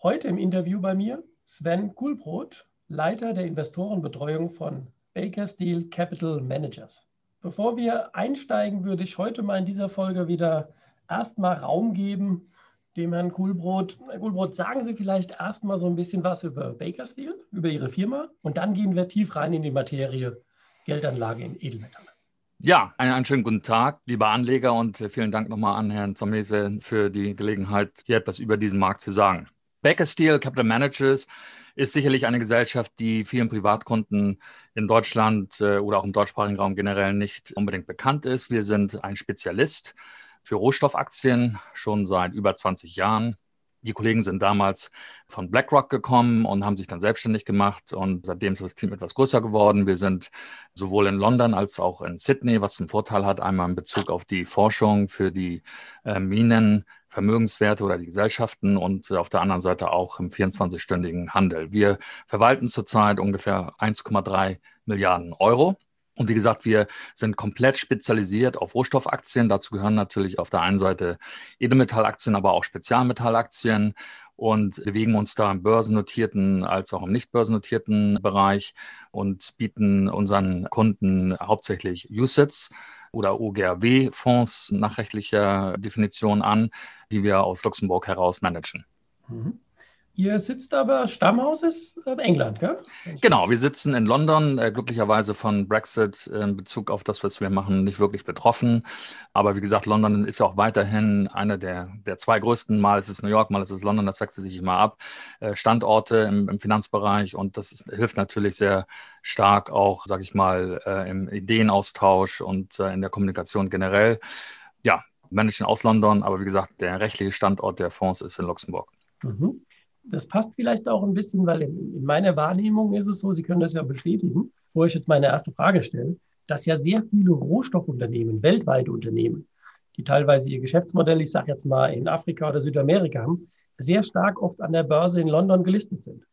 Heute im Interview bei mir Sven Kuhlbrot, Leiter der Investorenbetreuung von Baker Steel Capital Managers. Bevor wir einsteigen, würde ich heute mal in dieser Folge wieder erstmal Raum geben dem Herrn Kuhlbrot. Herr Kuhlbrot, sagen Sie vielleicht erstmal so ein bisschen was über Baker Steel, über Ihre Firma und dann gehen wir tief rein in die Materie Geldanlage in Edelmetalle. Ja, einen, einen, schönen guten Tag, liebe Anleger, und vielen Dank nochmal an Herrn Zomese für die Gelegenheit, hier etwas über diesen Markt zu sagen. Baker Steel Capital Managers ist sicherlich eine Gesellschaft, die vielen Privatkunden in Deutschland äh, oder auch im deutschsprachigen Raum generell nicht unbedingt bekannt ist. Wir sind ein Spezialist für Rohstoffaktien schon seit über 20 Jahren. Die Kollegen sind damals von BlackRock gekommen und haben sich dann selbstständig gemacht. Und seitdem ist das Team etwas größer geworden. Wir sind sowohl in London als auch in Sydney, was einen Vorteil hat, einmal in Bezug auf die Forschung für die äh, Minen, Vermögenswerte oder die Gesellschaften und auf der anderen Seite auch im 24-stündigen Handel. Wir verwalten zurzeit ungefähr 1,3 Milliarden Euro. Und wie gesagt, wir sind komplett spezialisiert auf Rohstoffaktien. Dazu gehören natürlich auf der einen Seite Edelmetallaktien, aber auch Spezialmetallaktien und bewegen uns da im börsennotierten als auch im nicht börsennotierten Bereich und bieten unseren Kunden hauptsächlich USITs oder OGRW-Fonds nach rechtlicher Definition an, die wir aus Luxemburg heraus managen. Mhm. Ihr sitzt aber, Stammhaus ist in England, gell? Genau, wir sitzen in London, äh, glücklicherweise von Brexit in Bezug auf das, was wir machen, nicht wirklich betroffen. Aber wie gesagt, London ist ja auch weiterhin einer der, der zwei größten, mal ist es New York, mal ist es London, das wechselt sich immer ab, äh, Standorte im, im Finanzbereich und das ist, hilft natürlich sehr stark auch, sage ich mal, äh, im Ideenaustausch und in der Kommunikation generell. Ja, managen aus London, aber wie gesagt, der rechtliche Standort der Fonds ist in Luxemburg. Mhm das passt vielleicht auch ein bisschen, weil in, in, meiner Wahrnehmung ist es so, Sie können das ja bestätigen, wo ich jetzt meine erste Frage stelle, dass ja sehr viele Rohstoffunternehmen, weltweite Unternehmen, die teilweise ihr Geschäftsmodell, ich sage jetzt mal in Afrika oder Südamerika haben, sehr stark oft an der Börse in London gelistet sind.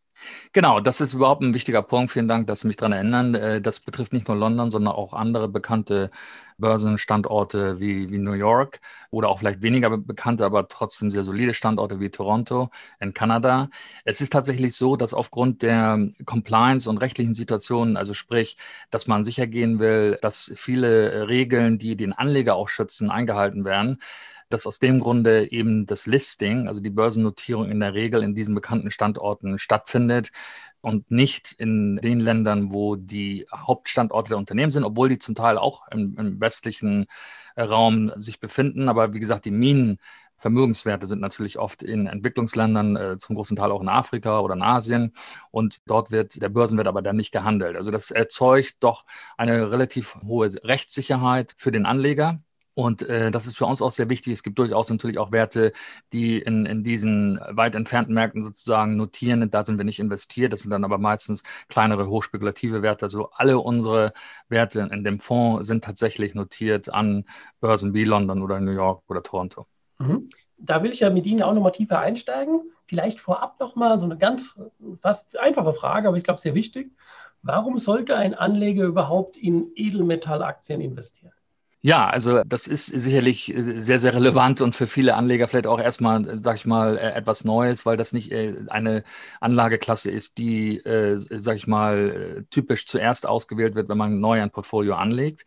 Genau, das ist überhaupt ein wichtiger Punkt. Vielen Dank, dass Sie mich daran erinnern. Äh, das betrifft nicht nur London, sondern auch andere bekannte Börsenstandorte wie, wie New York oder auch vielleicht weniger bekannte, aber trotzdem sehr solide Standorte wie Toronto in Kanada. Es ist tatsächlich so, dass aufgrund der Compliance und rechtlichen Situationen, also sprich, dass man sicher gehen will, dass viele Regeln, die den Anleger auch schützen, eingehalten werden dass aus dem Grunde eben das Listing, also die Börsennotierung in der Regel in diesen bekannten Standorten stattfindet und nicht in den Ländern, wo die Hauptstandorte der Unternehmen sind, obwohl die zum Teil auch im, im westlichen äh, Raum sich befinden. Aber wie gesagt, die Minen Vermögenswerte sind natürlich oft in Entwicklungsländern, äh, zum großen Teil auch in Afrika oder in Asien. Und dort wird der Börsenwert aber dann nicht gehandelt. Also das erzeugt doch eine relativ hohe Rechtssicherheit für den Anleger. Und äh, das ist für uns auch sehr wichtig. Es gibt durchaus natürlich auch Werte, die in, in diesen weit entfernten Märkten sozusagen notieren. Da sind wir nicht investiert. Das sind dann aber meistens kleinere, hochspekulative Werte. Also alle unsere Werte in dem Fonds sind tatsächlich notiert an Börsen wie London oder New York oder Toronto. Mhm. Da will ich ja mit Ihnen auch nochmal tiefer einsteigen. Vielleicht vorab nochmal so eine ganz fast einfache Frage, aber ich glaube sehr wichtig. Warum sollte ein Anleger überhaupt in Edelmetallaktien investieren? Ja, also das ist sicherlich äh, sehr, sehr relevant und für viele Anleger vielleicht auch erstmal, sag ich mal, äh, etwas Neues, weil das nicht äh, eine Anlageklasse ist, die, sag ich mal, typisch zuerst ausgewählt wird, wenn man neu ein Portfolio anlegt.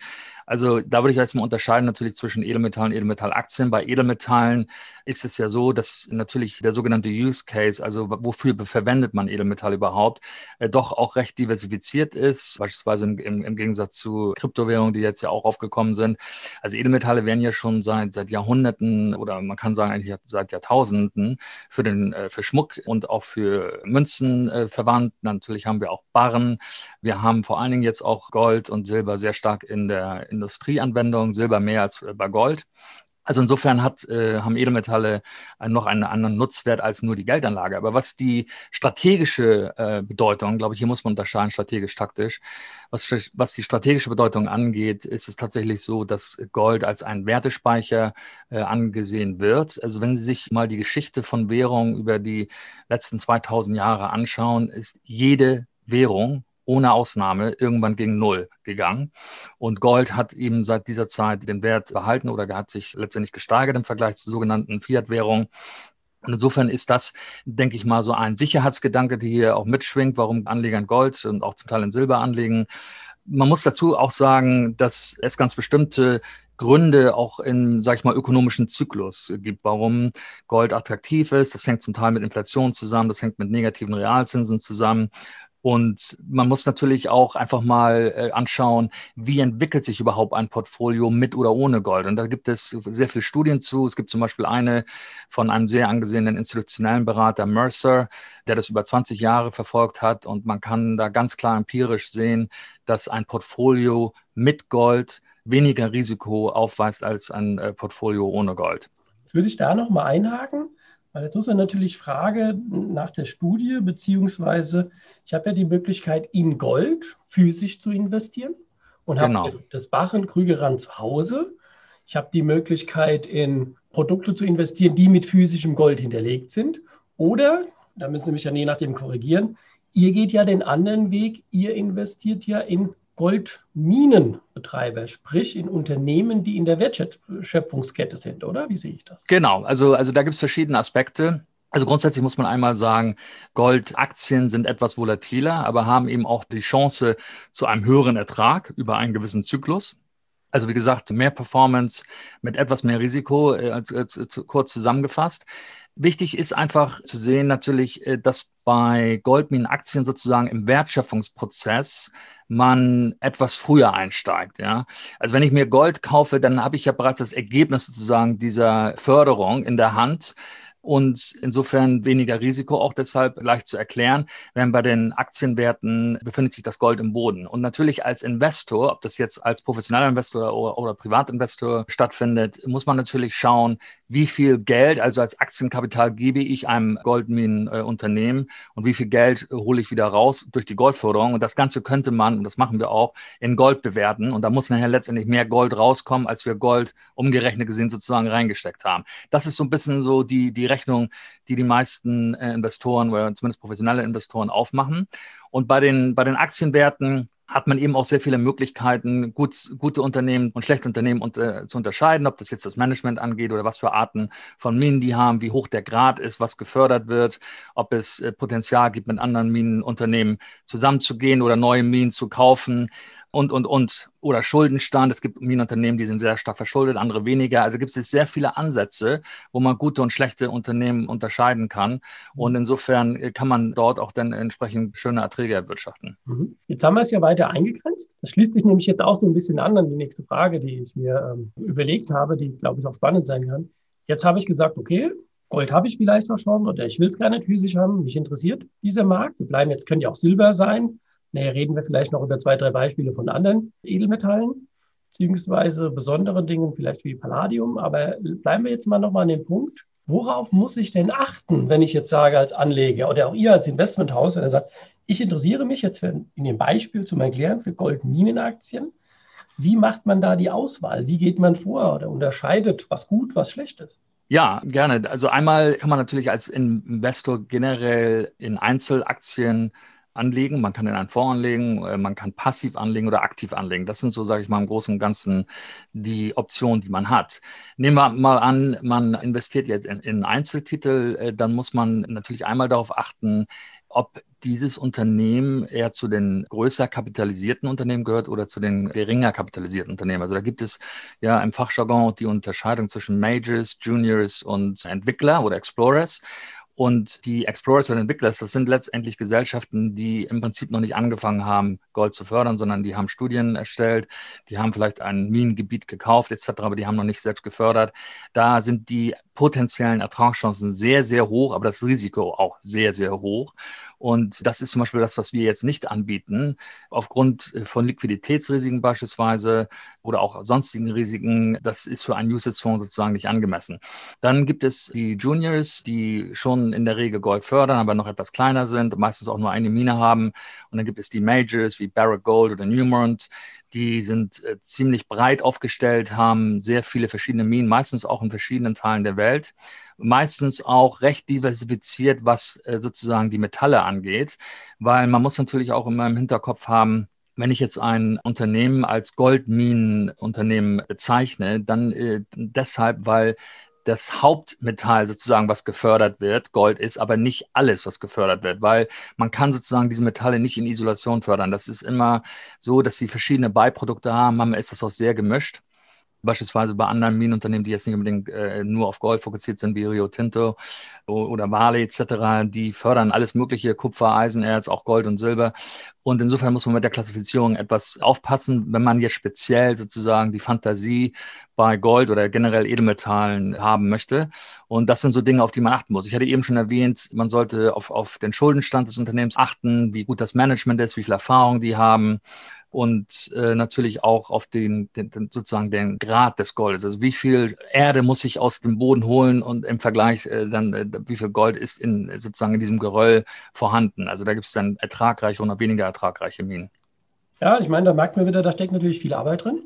Also da würde ich jetzt mal unterscheiden natürlich zwischen Edelmetallen und Edelmetallaktien. Bei Edelmetallen ist es ja so, dass natürlich der sogenannte Use Case, also wofür verwendet man Edelmetall überhaupt, äh, doch auch recht diversifiziert ist, beispielsweise im, im, im, Gegensatz zu Kryptowährungen, die jetzt ja auch aufgekommen sind. Also Edelmetalle werden ja schon seit, seit Jahrhunderten oder man kann sagen eigentlich seit Jahrtausenden für, den, äh, für Schmuck und auch für Münzen äh, verwandt. Natürlich haben wir auch Barren. Wir haben vor allen Dingen jetzt auch Gold und Silber sehr stark in der in Industrieanwendungen, Silber mehr als bei Gold. Also insofern hat, äh, haben Edelmetalle noch einen anderen Nutzwert als nur die Geldanlage. Aber was die strategische äh, Bedeutung, glaube ich, hier muss man unterscheiden, strategisch-taktisch, was, was die strategische Bedeutung angeht, ist es tatsächlich so, dass Gold als ein Wertespeicher äh, angesehen wird. Also wenn Sie sich mal die Geschichte von Währungen über die letzten 2000 Jahre anschauen, ist jede Währung ohne Ausnahme irgendwann gegen Null gegangen. Und Gold hat eben seit dieser Zeit den Wert behalten oder hat sich letztendlich gesteigert im Vergleich zur sogenannten Fiat-Währung. Und insofern ist das, denke ich mal, so ein Sicherheitsgedanke, der hier auch mitschwingt, warum Anleger in Gold und auch zum Teil in Silber anlegen. Man muss dazu auch sagen, dass es ganz bestimmte Gründe auch in, sag ich mal, ökonomischen Zyklus gibt, warum Gold attraktiv ist. Das hängt zum Teil mit Inflation zusammen, das hängt mit negativen Realzinsen zusammen. Und man muss natürlich auch einfach mal äh, anschauen, wie entwickelt sich überhaupt ein Portfolio mit oder ohne Gold. Und da gibt es sehr viele Studien zu. Es gibt zum Beispiel eine von einem sehr angesehenen institutionellen Berater, Mercer, der das über 20 Jahre verfolgt hat. Und man kann da ganz klar empirisch sehen, dass ein Portfolio mit Gold weniger Risiko aufweist als ein äh, Portfolio ohne Gold. Jetzt würde ich da noch mal einhaken. Weil jetzt muss man natürlich fragen nach der Studie, beziehungsweise ich habe ja die Möglichkeit, in Gold physisch zu investieren und genau. habe das Bachen Krügerrand zu Hause. Ich habe die Möglichkeit, in Produkte zu investieren, die mit physischem Gold hinterlegt sind. Oder, da müssen Sie mich ja je nachdem korrigieren, ihr geht ja den anderen Weg, ihr investiert ja in Goldminenbetreiber, sprich in Unternehmen, die in der Wertschöpfungskette sind, oder? Wie sehe ich das? Genau, also, also da gibt es verschiedene Aspekte. Also grundsätzlich muss man einmal sagen, Goldaktien sind etwas volatiler, aber haben eben auch die Chance zu einem höheren Ertrag über einen gewissen Zyklus. Also wie gesagt, mehr Performance mit etwas mehr Risiko, äh, äh, kurz zusammengefasst. Wichtig ist einfach zu sehen natürlich, äh, dass bei Goldminenaktien sozusagen im Wertschöpfungsprozess man etwas früher einsteigt. Ja? Also wenn ich mir Gold kaufe, dann habe ich ja bereits das Ergebnis sozusagen dieser Förderung in der Hand und insofern weniger Risiko, auch deshalb leicht zu erklären. Während bei den Aktienwerten befindet sich das Gold im Boden. Und natürlich als Investor, ob das jetzt als professioneller Investor oder, oder Privatinvestor stattfindet, muss man natürlich schauen, wie viel Geld, also als Aktienkapital gebe ich einem Goldminenunternehmen und wie viel Geld hole ich wieder raus durch die Goldförderung. Und das Ganze könnte man, und das machen wir auch, in Gold bewerten. Und da muss nachher letztendlich mehr Gold rauskommen, als wir Gold umgerechnet gesehen sozusagen reingesteckt haben. Das ist so ein bisschen so die, die Rechnung, die die meisten äh, Investoren oder zumindest professionelle Investoren aufmachen. Und bei den, bei den Aktienwerten, hat man eben auch sehr viele Möglichkeiten, gut, gute Unternehmen und schlechte Unternehmen und, zu unterscheiden, ob das jetzt das Management angeht oder was für Arten von Minen die haben, wie hoch der Grad ist, was gefördert wird, ob es äh, Potenzial gibt, mit anderen Minenunternehmen zusammenzugehen oder neue Minen zu kaufen und, und, und. Oder Schuldenstand. Es gibt Minenunternehmen, die sind sehr stark verschuldet, andere weniger. Also gibt es sehr viele Ansätze, wo man gute und schlechte Unternehmen unterscheiden kann. Und insofern äh, kann man dort auch dann entsprechend schöne Erträge erwirtschaften. Mhm. Jetzt haben wir es ja weiter eingegrenzt. Das schließt sich nämlich jetzt auch so ein bisschen an an die nächste Frage, die ich mir ähm, überlegt habe, die, glaube ich, auch spannend sein kann. Jetzt habe ich gesagt, okay, Gold habe ich vielleicht auch schon oder ich will es gar nicht physisch haben. Mich interessiert dieser Markt. Wir bleiben jetzt, können ja auch Silber sein. Näher reden wir vielleicht noch über zwei, drei Beispiele von anderen Edelmetallen, beziehungsweise besonderen Dingen, vielleicht wie Palladium. Aber bleiben wir jetzt mal nochmal an dem Punkt. Worauf muss ich denn achten, wenn ich jetzt sage als Anleger oder auch ihr als Investmenthaus, wenn ihr sagt, ich interessiere mich jetzt für, in dem Beispiel zum Erklären für Goldminenaktien. Wie macht man da die Auswahl? Wie geht man vor oder unterscheidet, was gut, was schlecht ist? Ja, gerne. Also einmal kann man natürlich als Investor generell in Einzelaktien anlegen, man kann in einen Fonds anlegen, äh, man kann passiv anlegen oder aktiv anlegen. Das sind so, sage ich mal, im Großen und Ganzen die Optionen, die man hat. Nehmen wir mal an, man investiert jetzt in, in Einzeltitel, äh, dann muss man natürlich einmal darauf achten, ob dieses Unternehmen eher zu den größer kapitalisierten Unternehmen gehört oder zu den geringer kapitalisierten Unternehmen. Also da gibt es ja im Fachjargon die Unterscheidung zwischen Majors, Juniors und Entwickler oder Explorers. Und die Explorers und Entwicklers, das sind letztendlich Gesellschaften, die im Prinzip noch nicht angefangen haben, Gold zu fördern, sondern die haben Studien erstellt, die haben vielleicht ein Minengebiet gekauft etc., aber die haben noch nicht selbst gefördert. Da sind die potenziellen Ertragschancen sehr, sehr hoch, aber das Risiko auch sehr, sehr hoch. Und das ist zum Beispiel das, was wir jetzt nicht anbieten, aufgrund von Liquiditätsrisiken beispielsweise oder auch sonstigen Risiken. Das ist für einen USITS-Fonds sozusagen nicht angemessen. Dann gibt es die Juniors, die schon in der Regel Gold fördern, aber noch etwas kleiner sind, meistens auch nur eine Mine haben. Und dann gibt es die Majors wie Barrick Gold oder Newmont, die sind äh, ziemlich breit aufgestellt, haben sehr viele verschiedene Minen, meistens auch in verschiedenen Teilen der Welt. Meistens auch recht diversifiziert, was äh, sozusagen die Metalle angeht, weil man muss natürlich auch immer im Hinterkopf haben, wenn ich jetzt ein Unternehmen als Goldminenunternehmen bezeichne, dann äh, deshalb, weil das Hauptmetall sozusagen, was gefördert wird, Gold ist, aber nicht alles, was gefördert wird, weil man kann sozusagen diese Metalle nicht in Isolation fördern. Das ist immer so, dass sie verschiedene Beiprodukte haben. Manchmal ist das auch sehr gemischt beispielsweise bei anderen Minenunternehmen, die jetzt nicht unbedingt äh, nur auf Gold fokussiert sind, wie Rio Tinto oder Vale etc., die fördern alles mögliche, Kupfer, Eisenerz, auch Gold und Silber. Und insofern muss man mit der Klassifizierung etwas aufpassen, wenn man jetzt speziell sozusagen die Fantasie bei Gold oder generell Edelmetallen haben möchte. Und das sind so Dinge, auf die man achten muss. Ich hatte eben schon erwähnt, man sollte auf, auf den Schuldenstand des Unternehmens achten, wie gut das Management ist, wie viel Erfahrung die haben und äh, natürlich auch auf den, den, den, sozusagen den Grad des Goldes. Also wie viel Erde muss ich aus dem Boden holen und im Vergleich äh, dann, äh, wie viel Gold ist in sozusagen in diesem Geröll vorhanden. Also da gibt es dann ertragreiche oder weniger ertragreiche Minen. Ja, ich meine, da merkt man wieder, da steckt natürlich viel Arbeit drin.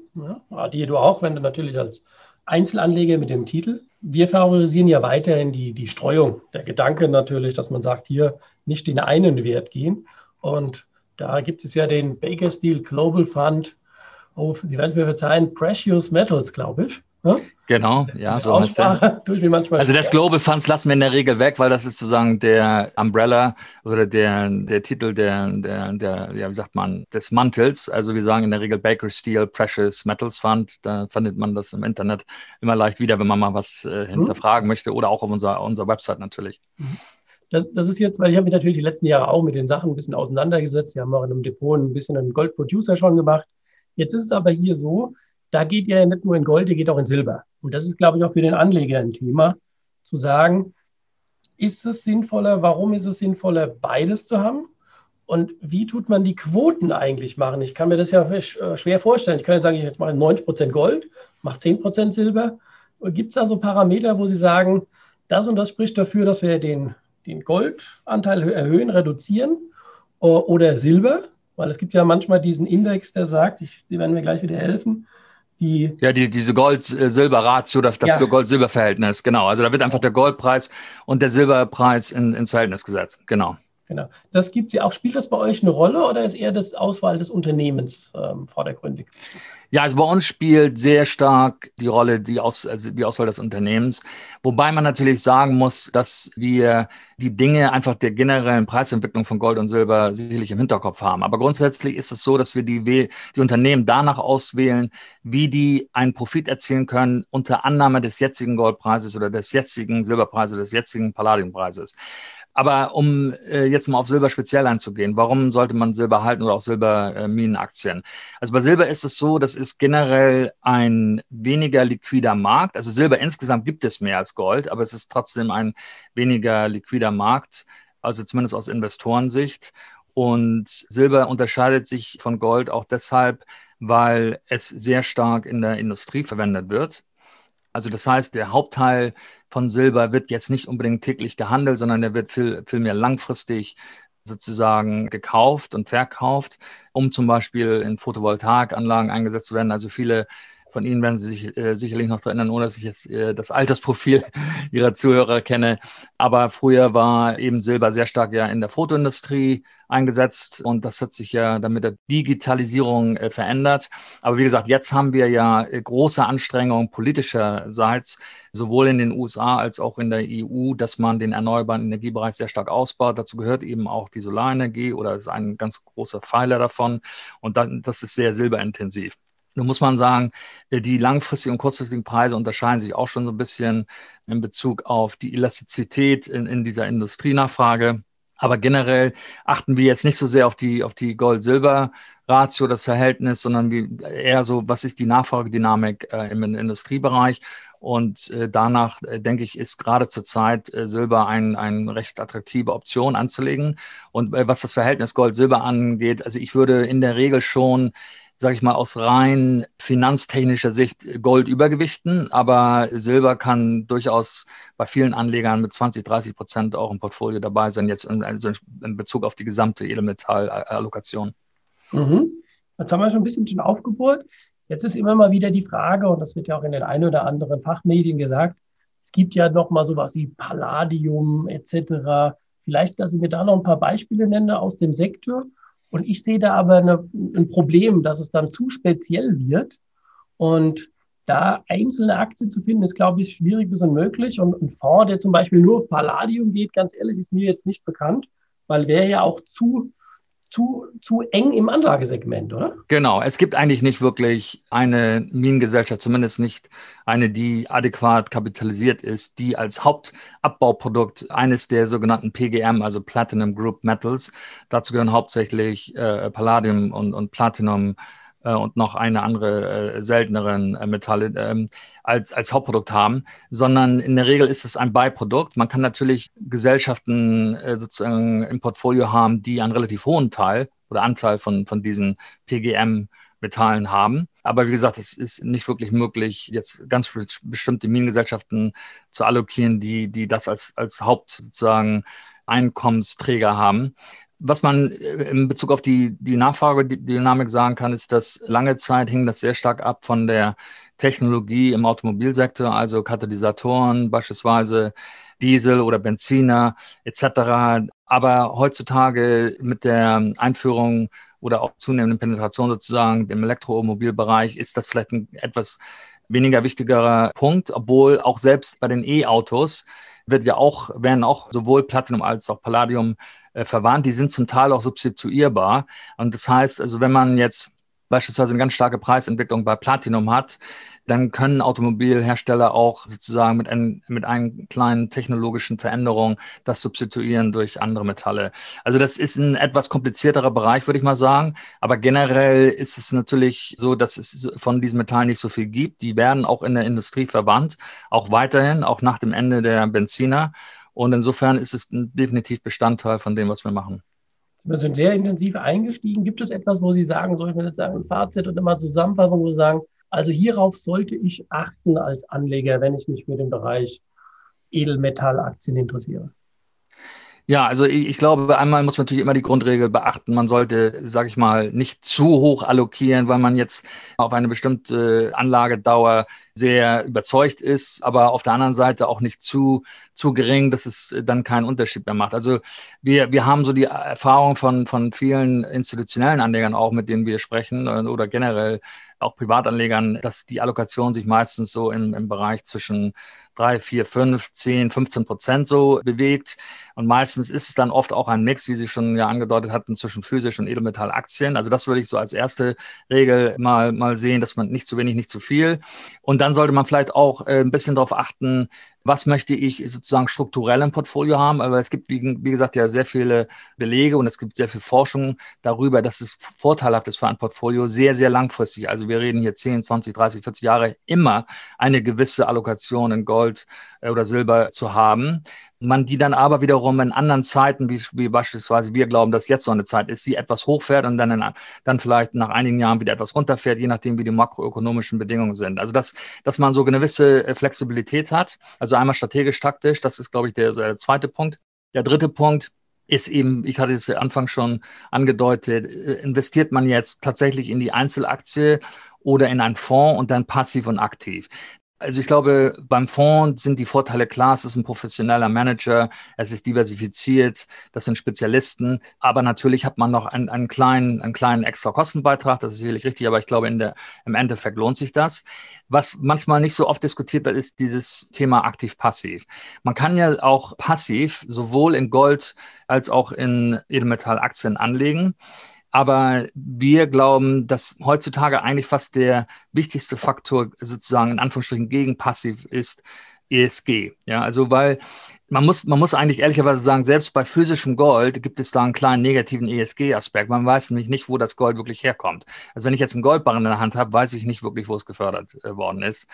Ja, die du auch, wenn du natürlich als Einzelanleger mit dem Titel. Wir favorisieren ja weiterhin die, die Streuung. Der Gedanke natürlich, dass man sagt, hier nicht in einen Wert gehen. Und da gibt es ja den Baker Steel Global Fund auf, die werden mir verzeihen, Precious Metals, glaube ich. Ja? Genau, ja, so heißt der. Also das Global Funds lassen wir in der Regel weg, weil das ist sozusagen der Umbrella oder der, der Titel der, der, der, ja, wie sagt man, des Mantels. Also wir sagen in der Regel Baker Steel Precious Metals Fund. Da findet man das im Internet immer leicht wieder, wenn man mal was äh, hinterfragen mhm. möchte oder auch auf unserer, unserer Website natürlich. Mhm das, das ist jetzt, weil ich habe mich natürlich die letzten Jahre auch mit den Sachen ein bisschen auseinandergesetzt. Wir haben auch in einem Depot ein bisschen einen Gold-Producer schon gemacht. Jetzt ist es aber hier so, da geht ja nicht nur in Gold, der geht auch in Silber. Und das ist, glaube ich, auch für den Anleger ein Thema, zu sagen, ist es sinnvoller, warum ist es sinnvoller, beides zu haben? Und wie tut man die Quoten eigentlich machen? Ich kann mir das ja äh, schwer vorstellen. Ich kann ja sagen, ich mache 90 Prozent Gold, mache 10 Prozent Silber. Gibt es da so Parameter, wo Sie sagen, das und das spricht dafür, dass wir den den Goldanteil erhöhen, reduzieren oder Silber, weil es gibt ja manchmal diesen Index, der sagt, ich, die werden mir gleich wieder helfen, die ja, die, diese Gold-Silber-Ratio, das, das ja. Gold-Silber-Verhältnis, genau. Also da wird einfach der Goldpreis und der Silberpreis in, ins Verhältnis gesetzt, genau. Genau. Das gibt ja auch. Spielt das bei euch eine Rolle oder ist eher das Auswahl des Unternehmens ähm, vordergründig? Ja, also bei uns spielt sehr stark die Rolle die, Aus, also die Auswahl des Unternehmens. Wobei man natürlich sagen muss, dass wir die Dinge einfach der generellen Preisentwicklung von Gold und Silber sicherlich im Hinterkopf haben. Aber grundsätzlich ist es so, dass wir die, die Unternehmen danach auswählen, wie die einen Profit erzielen können unter Annahme des jetzigen Goldpreises oder des jetzigen Silberpreises, des jetzigen Palladiumpreises. Aber um äh, jetzt mal auf Silber speziell einzugehen, warum sollte man Silber halten oder auch Silberminenaktien? Äh, also bei Silber ist es so, das ist generell ein weniger liquider Markt. Also Silber insgesamt gibt es mehr als Gold, aber es ist trotzdem ein weniger liquider Markt, also zumindest aus Investorensicht. Und Silber unterscheidet sich von Gold auch deshalb, weil es sehr stark in der Industrie verwendet wird. Also das heißt, der Hauptteil von Silber wird jetzt nicht unbedingt täglich gehandelt, sondern der wird viel, viel mehr langfristig sozusagen gekauft und verkauft, um zum Beispiel in Photovoltaikanlagen eingesetzt zu werden. Also viele von Ihnen werden Sie sich äh, sicherlich noch erinnern, ohne dass ich jetzt äh, das Altersprofil Ihrer Zuhörer kenne. Aber früher war eben Silber sehr stark ja in der Fotoindustrie eingesetzt und das hat sich ja dann mit der Digitalisierung äh, verändert. Aber wie gesagt, jetzt haben wir ja äh, große Anstrengungen politischerseits, sowohl in den USA als auch in der EU, dass man den erneuerbaren Energiebereich sehr stark ausbaut. Dazu gehört eben auch die Solarenergie oder ist ein ganz großer Pfeiler davon. Und dann, das ist sehr silberintensiv. Nun muss man sagen, äh, die langfristigen und kurzfristigen Preise unterscheiden sich auch schon so ein bisschen in Bezug auf die Elastizität in, in dieser Industrienachfrage. Aber generell achten wir jetzt nicht so sehr auf die, auf die Gold-Silber-Ratio, das Verhältnis, sondern wie, eher so, was ist die Nachfragedynamik äh, im Industriebereich. Und äh, danach, äh, denke ich, ist gerade zurzeit äh, Silber eine ein recht attraktive Option anzulegen. Und äh, was das Verhältnis Gold-Silber angeht, also ich würde in der Regel schon sage ich mal, aus rein finanztechnischer Sicht Gold übergewichten, aber Silber kann durchaus bei vielen Anlegern mit 20, 30 Prozent auch im Portfolio dabei sein, jetzt in, also in Bezug auf die gesamte Edelmetallallokation. Mhm. Jetzt haben wir schon ein bisschen schon aufgebohrt. Jetzt ist immer mal wieder die Frage, und das wird ja auch in den ein oder anderen Fachmedien gesagt, es gibt ja noch mal sowas wie Palladium etc. Vielleicht, dass Sie mir da noch ein paar Beispiele nennen aus dem Sektor und ich sehe da aber eine, ein Problem, dass es dann zu speziell wird. Und da einzelne Aktien zu finden, ist, glaube ich, schwierig bis unmöglich. Und ein Fonds, der zum Beispiel nur auf Palladium geht, ganz ehrlich, ist mir jetzt nicht bekannt, weil wäre ja auch zu zu, zu eng im Anlagesegment, oder? Genau, es gibt eigentlich nicht wirklich eine Minengesellschaft, zumindest nicht eine, die adäquat kapitalisiert ist, die als Hauptabbauprodukt eines der sogenannten PGM, also Platinum Group Metals, dazu gehören hauptsächlich äh, Palladium und, und Platinum, äh, und noch eine andere äh, selteneren äh, Metalle ähm, als, als Hauptprodukt haben, sondern in der Regel ist es ein Beiprodukt. Man kann natürlich Gesellschaften äh, sozusagen im Portfolio haben, die einen relativ hohen Teil oder Anteil von, von diesen PGM Metallen haben. Aber wie gesagt, es ist nicht wirklich möglich, jetzt ganz bestimmte Minengesellschaften zu allokieren, die, die das als, als Haupt sozusagen Einkommensträger haben. Was man äh, in Bezug auf die, die Nachfragedynamik sagen kann, ist, dass lange Zeit hing das sehr stark ab von der Technologie im Automobilsektor, also Katalysatoren beispielsweise, Diesel oder Benziner etc. Aber heutzutage mit der Einführung oder auch zunehmenden Penetration sozusagen im Elektromobilbereich ist das vielleicht ein etwas weniger wichtigerer Punkt, obwohl auch selbst bei den E-Autos wird ja auch, werden auch sowohl Platinum als auch Palladium äh, verwandt. Die sind zum Teil auch substituierbar. Und das heißt, also wenn man jetzt beispielsweise eine ganz starke Preisentwicklung bei Platinum hat, dann können Automobilhersteller auch sozusagen mit, ein, mit einer kleinen technologischen Veränderung das substituieren durch andere Metalle. Also das ist ein etwas komplizierterer Bereich, würde ich mal sagen. Aber generell ist es natürlich so, dass es von diesen Metallen nicht so viel gibt. Die werden auch in der Industrie verwandt, auch weiterhin, auch nach dem Ende der Benziner. Und insofern ist es definitiv Bestandteil von dem, was wir machen. Wir sind sehr intensiv eingestiegen. Gibt es etwas, wo Sie sagen, soll ich mir jetzt sagen, ein Fazit und immer Zusammenfassung, wo Sie sagen, also hierauf sollte ich achten als Anleger, wenn ich mich für den Bereich Edelmetallaktien interessiere? Ja, also ich, ich, glaube, einmal muss man natürlich immer die Grundregel beachten. Man sollte, sage ich mal, nicht zu hoch allokieren, weil man jetzt auf eine bestimmte Anlagedauer sehr überzeugt ist, aber auf der anderen Seite auch nicht zu, zu gering, dass es dann keinen Unterschied mehr macht. Also wir, wir haben so die Erfahrung von, von vielen institutionellen Anlegern auch, mit denen wir sprechen äh, oder generell auch Privatanlegern, dass die Allokation sich meistens so im, im Bereich zwischen drei, vier, fünf, zehn, 15 Prozent so bewegt. Und meistens ist es dann oft auch ein Mix, wie Sie schon ja angedeutet hatten, zwischen physisch und Edelmetallaktien. Also das würde ich so als erste Regel mal, mal sehen, dass man nicht zu wenig, nicht zu viel. Und dann sollte man vielleicht auch äh, ein bisschen darauf achten, was möchte ich sozusagen strukturell im Portfolio haben. Aber es gibt, wie, wie, gesagt, ja sehr viele Belege und es gibt sehr viel Forschung darüber, dass es vorteilhaft ist für ein Portfolio, sehr, sehr langfristig. Also wir reden hier 10, 20, 30, 40 Jahre immer eine gewisse Allokation in Gold äh, oder Silber zu haben man die dann aber wiederum in anderen Zeiten, wie, wie beispielsweise wir glauben, dass jetzt so eine Zeit ist, sie etwas hochfährt und dann, in, dann vielleicht nach einigen Jahren wieder etwas runterfährt, je nachdem, wie die makroökonomischen Bedingungen sind. Also dass, dass man so eine gewisse äh, Flexibilität hat, also einmal strategisch-taktisch, das ist, glaube ich, der, der zweite Punkt. Der dritte Punkt, ist eben, ich hatte es Anfang schon angedeutet, äh, investiert man jetzt tatsächlich in die Einzelaktie oder in einen Fonds und dann passiv und aktiv. Also ich glaube, beim Fonds sind die Vorteile klar, es ist ein professioneller Manager, es ist diversifiziert, das sind Spezialisten, aber natürlich hat man noch einen, einen kleinen, einen kleinen extra Kostenbeitrag, das ist sicherlich richtig, aber ich glaube, in der, im Endeffekt lohnt sich das. Was manchmal nicht so oft diskutiert wird, ist dieses Thema aktiv-passiv. Man kann ja auch passiv sowohl in Gold als auch in Edelmetallaktien anlegen. Aber wir glauben, dass heutzutage eigentlich fast der wichtigste Faktor sozusagen in Anführungsstrichen gegen passiv ist ESG. Ja, also weil man muss, man muss eigentlich ehrlicherweise sagen, selbst bei physischem Gold gibt es da einen kleinen negativen ESG-Aspekt. Man weiß nämlich nicht, wo das Gold wirklich herkommt. Also wenn ich jetzt einen Goldbarren in der Hand habe, weiß ich nicht wirklich, wo es gefördert äh, worden ist.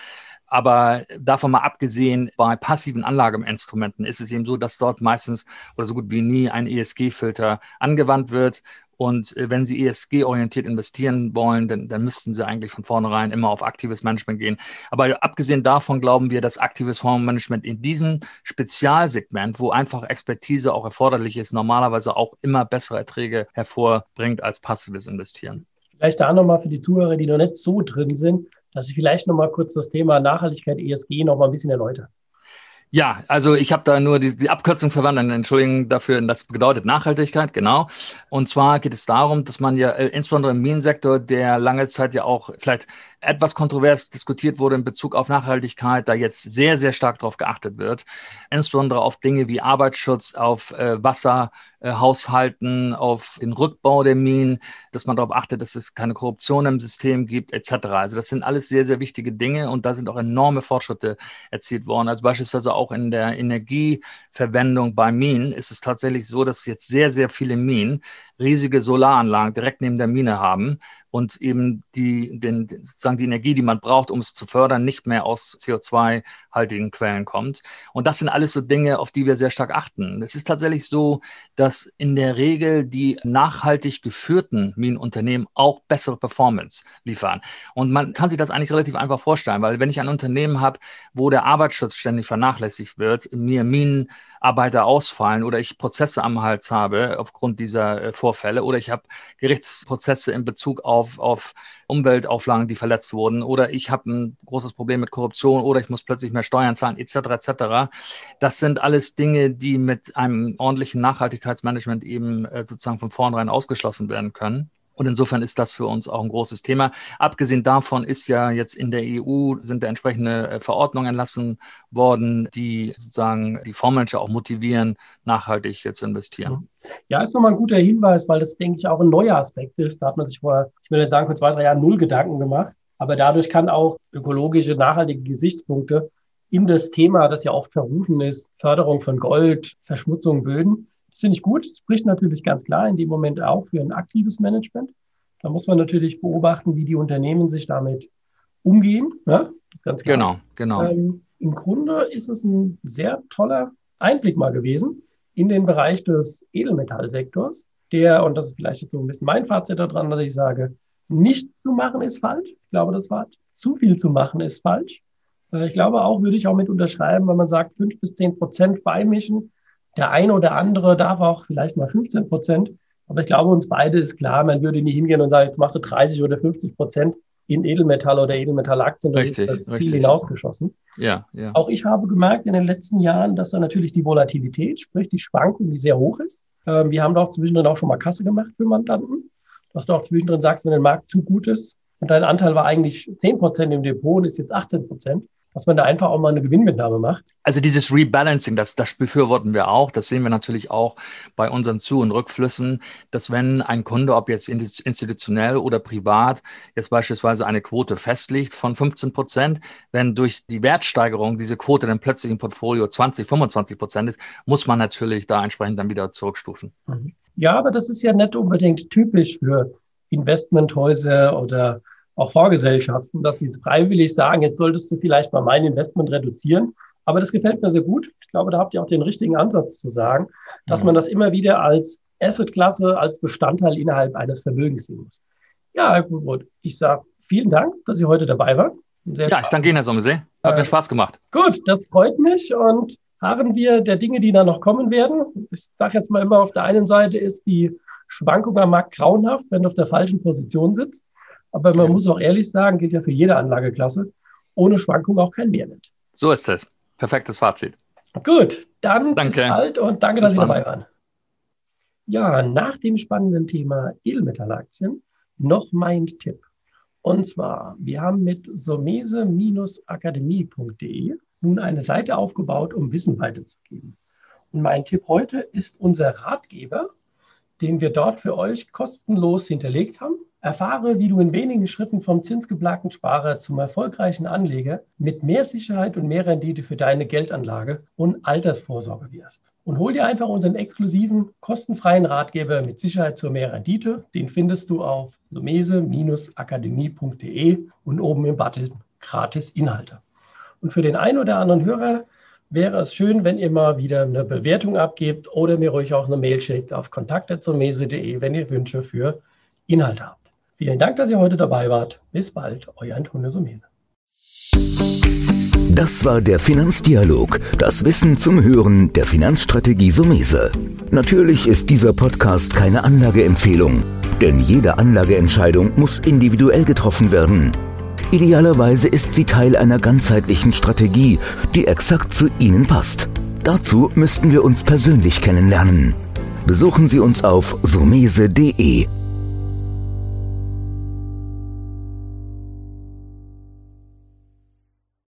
Aber davon mal abgesehen, bei passiven Anlageinstrumenten ist es eben so, dass dort meistens oder so gut wie nie ein ESG-Filter angewandt wird. Und äh, wenn Sie ESG-orientiert investieren wollen, dann, dann müssten Sie eigentlich von vornherein immer auf aktives Management gehen. Aber abgesehen davon glauben wir, dass aktives Fondsmanagement in diesem Spezialsegment, wo einfach Expertise auch erforderlich ist, normalerweise auch immer bessere Erträge hervorbringt als passives Investieren. Vielleicht da nochmal für die Zuhörer, die noch nicht so drin sind, dass ich vielleicht nochmal kurz das Thema Nachhaltigkeit ESG nochmal ein bisschen erläutere. Ja, also ich habe da nur die, die Abkürzung verwandt, Entschuldigung dafür, das bedeutet Nachhaltigkeit, genau. Und zwar geht es darum, dass man ja äh, insbesondere im Minensektor, der lange Zeit ja auch vielleicht etwas kontrovers diskutiert wurde in Bezug auf Nachhaltigkeit, da jetzt sehr, sehr stark darauf geachtet wird, insbesondere auf Dinge wie Arbeitsschutz, auf äh, Wasserhaushalten, äh, auf den Rückbau der Minen, dass man darauf achtet, dass es keine Korruption im System gibt, etc. Also das sind alles sehr, sehr wichtige Dinge und da sind auch enorme Fortschritte erzielt worden. Also beispielsweise auch in der Energieverwendung bei Minen ist es tatsächlich so, dass jetzt sehr, sehr viele Minen riesige Solaranlagen direkt neben der Mine haben und eben die, den, sozusagen die Energie, die man braucht, um es zu fördern, nicht mehr aus CO2-haltigen Quellen kommt. Und das sind alles so Dinge, auf die wir sehr stark achten. Es ist tatsächlich so, dass in der Regel die nachhaltig geführten Minenunternehmen auch bessere Performance liefern. Und man kann sich das eigentlich relativ einfach vorstellen, weil wenn ich ein Unternehmen habe, wo der Arbeitsschutz ständig vernachlässigt wird, mir Minen Arbeiter ausfallen oder ich Prozesse am Hals habe aufgrund dieser äh, Vorfälle oder ich habe Gerichtsprozesse in Bezug auf, auf Umweltauflagen, die verletzt wurden oder ich habe ein großes Problem mit Korruption oder ich muss plötzlich mehr Steuern zahlen etc. etc. Das sind alles Dinge, die mit einem ordentlichen Nachhaltigkeitsmanagement eben äh, sozusagen von vornherein ausgeschlossen werden können. Und insofern ist das für uns auch ein großes Thema. Abgesehen davon ist ja jetzt in der EU sind da entsprechende äh, Verordnungen erlassen worden, die sozusagen die Fondsmanager auch motivieren, nachhaltig zu investieren. Ja, ist nochmal ein guter Hinweis, weil das, denke ich, auch ein neuer Aspekt ist. Da hat man sich vor, ich will nicht sagen, vor zwei, drei Jahren null Gedanken gemacht. Aber dadurch kann auch ökologische, nachhaltige Gesichtspunkte in das Thema, das ja oft verrufen ist, Förderung von Gold, Verschmutzung Böden, das finde ich gut. Das spricht natürlich ganz klar in dem Moment auch für ein aktives Management. Da muss man natürlich beobachten, wie die Unternehmen sich damit umgehen. Ja, das ist ganz klar. Genau, genau. Ähm, Im Grunde ist es ein sehr toller Einblick mal gewesen in den Bereich des Edelmetallsektors, der, und das ist vielleicht jetzt so ein bisschen mein Fazit daran, dass ich sage, nichts zu machen ist falsch. Ich glaube, das war zu viel zu machen ist falsch. Äh, ich glaube auch, würde ich auch mit unterschreiben, wenn man sagt, fünf bis zehn Prozent beimischen, der eine oder andere darf auch vielleicht mal 15 Prozent. Aber ich glaube, uns beide ist klar, man würde nicht hingehen und sagen, jetzt machst du 30 oder 50 Prozent in Edelmetall oder Edelmetallaktien. Das richtig, ist das Ziel richtig. hinausgeschossen. Ja, ja. Auch ich habe gemerkt in den letzten Jahren, dass da natürlich die Volatilität, sprich die Schwankung, die sehr hoch ist. Ähm, wir haben doch zwischendrin auch schon mal Kasse gemacht für Mandanten. Dass du auch zwischendrin sagst, wenn der Markt zu gut ist und dein Anteil war eigentlich 10 Prozent im Depot und ist jetzt 18 Prozent, dass man da einfach auch mal eine Gewinnmitnahme macht. Also dieses Rebalancing, das, das befürworten wir auch. Das sehen wir natürlich auch bei unseren Zu- und Rückflüssen, dass wenn ein Kunde, ob jetzt institutionell oder privat, jetzt beispielsweise eine Quote festlegt von 15 Prozent, wenn durch die Wertsteigerung diese Quote dann plötzlich im Portfolio 20, 25 Prozent ist, muss man natürlich da entsprechend dann wieder zurückstufen. Mhm. Ja, aber das ist ja nicht unbedingt typisch für Investmenthäuser oder auch Vorgesellschaften, dass sie freiwillig sagen, jetzt solltest du vielleicht mal mein Investment reduzieren. Aber das gefällt mir sehr gut. Ich glaube, da habt ihr auch den richtigen Ansatz zu sagen, dass mhm. man das immer wieder als Assetklasse, als Bestandteil innerhalb eines Vermögens sehen muss. Ja, Gut, ich sage vielen Dank, dass Sie heute dabei waren. Sehr ja, ich danke Ihnen, Herr Sommesee. Hat äh, mir Spaß gemacht. Gut, das freut mich und harren wir der Dinge, die da noch kommen werden. Ich sage jetzt mal immer, auf der einen Seite ist die Schwankung am Markt grauenhaft, wenn du auf der falschen Position sitzt. Aber man ja. muss auch ehrlich sagen, gilt ja für jede Anlageklasse, ohne Schwankung auch kein Mehrwert. So ist es. Perfektes Fazit. Gut, dann danke. bis bald und danke, bis dass Sie dabei waren. Ja, nach dem spannenden Thema Edelmetallaktien noch mein Tipp. Und zwar, wir haben mit somese-akademie.de nun eine Seite aufgebaut, um Wissen weiterzugeben. Und mein Tipp heute ist unser Ratgeber, den wir dort für euch kostenlos hinterlegt haben. Erfahre, wie du in wenigen Schritten vom zinsgeplagten Sparer zum erfolgreichen Anleger mit mehr Sicherheit und mehr Rendite für deine Geldanlage und Altersvorsorge wirst. Und hol dir einfach unseren exklusiven, kostenfreien Ratgeber mit Sicherheit zur mehr Rendite. Den findest du auf sumese-akademie.de und oben im Button gratis Inhalte. Und für den einen oder anderen Hörer wäre es schön, wenn ihr mal wieder eine Bewertung abgebt oder mir ruhig auch eine Mail schickt auf kontakt.sumese.de, wenn ihr Wünsche für Inhalte habt. Vielen Dank, dass ihr heute dabei wart. Bis bald, euer Antonio Sumese. Das war der Finanzdialog, das Wissen zum Hören der Finanzstrategie Sumese. Natürlich ist dieser Podcast keine Anlageempfehlung, denn jede Anlageentscheidung muss individuell getroffen werden. Idealerweise ist sie Teil einer ganzheitlichen Strategie, die exakt zu Ihnen passt. Dazu müssten wir uns persönlich kennenlernen. Besuchen Sie uns auf sumese.de